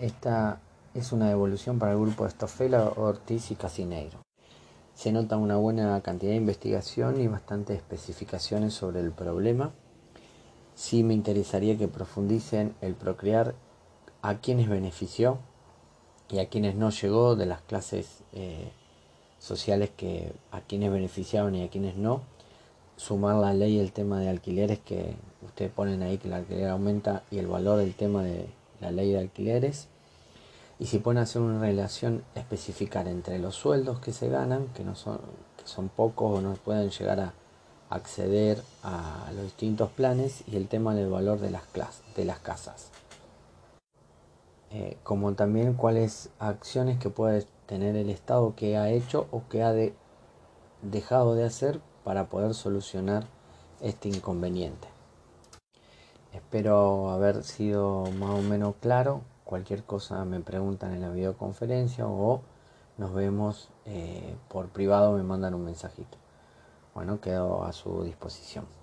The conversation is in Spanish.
Esta es una devolución para el grupo de Estofela, Ortiz y Casineiro. Se nota una buena cantidad de investigación y bastantes especificaciones sobre el problema. Sí me interesaría que profundicen el procrear a quienes benefició y a quienes no llegó de las clases eh, sociales que a quienes beneficiaban y a quienes no. Sumar la ley el tema de alquileres que ustedes ponen ahí que el alquiler aumenta y el valor del tema de la ley de alquileres. Y si pueden hacer una relación especificar entre los sueldos que se ganan, que no son, que son pocos o no pueden llegar a acceder a los distintos planes, y el tema del valor de las, de las casas. Eh, como también cuáles acciones que puede tener el Estado que ha hecho o que ha dejado de hacer para poder solucionar este inconveniente. Espero haber sido más o menos claro. Cualquier cosa me preguntan en la videoconferencia o nos vemos eh, por privado, me mandan un mensajito. Bueno, quedo a su disposición.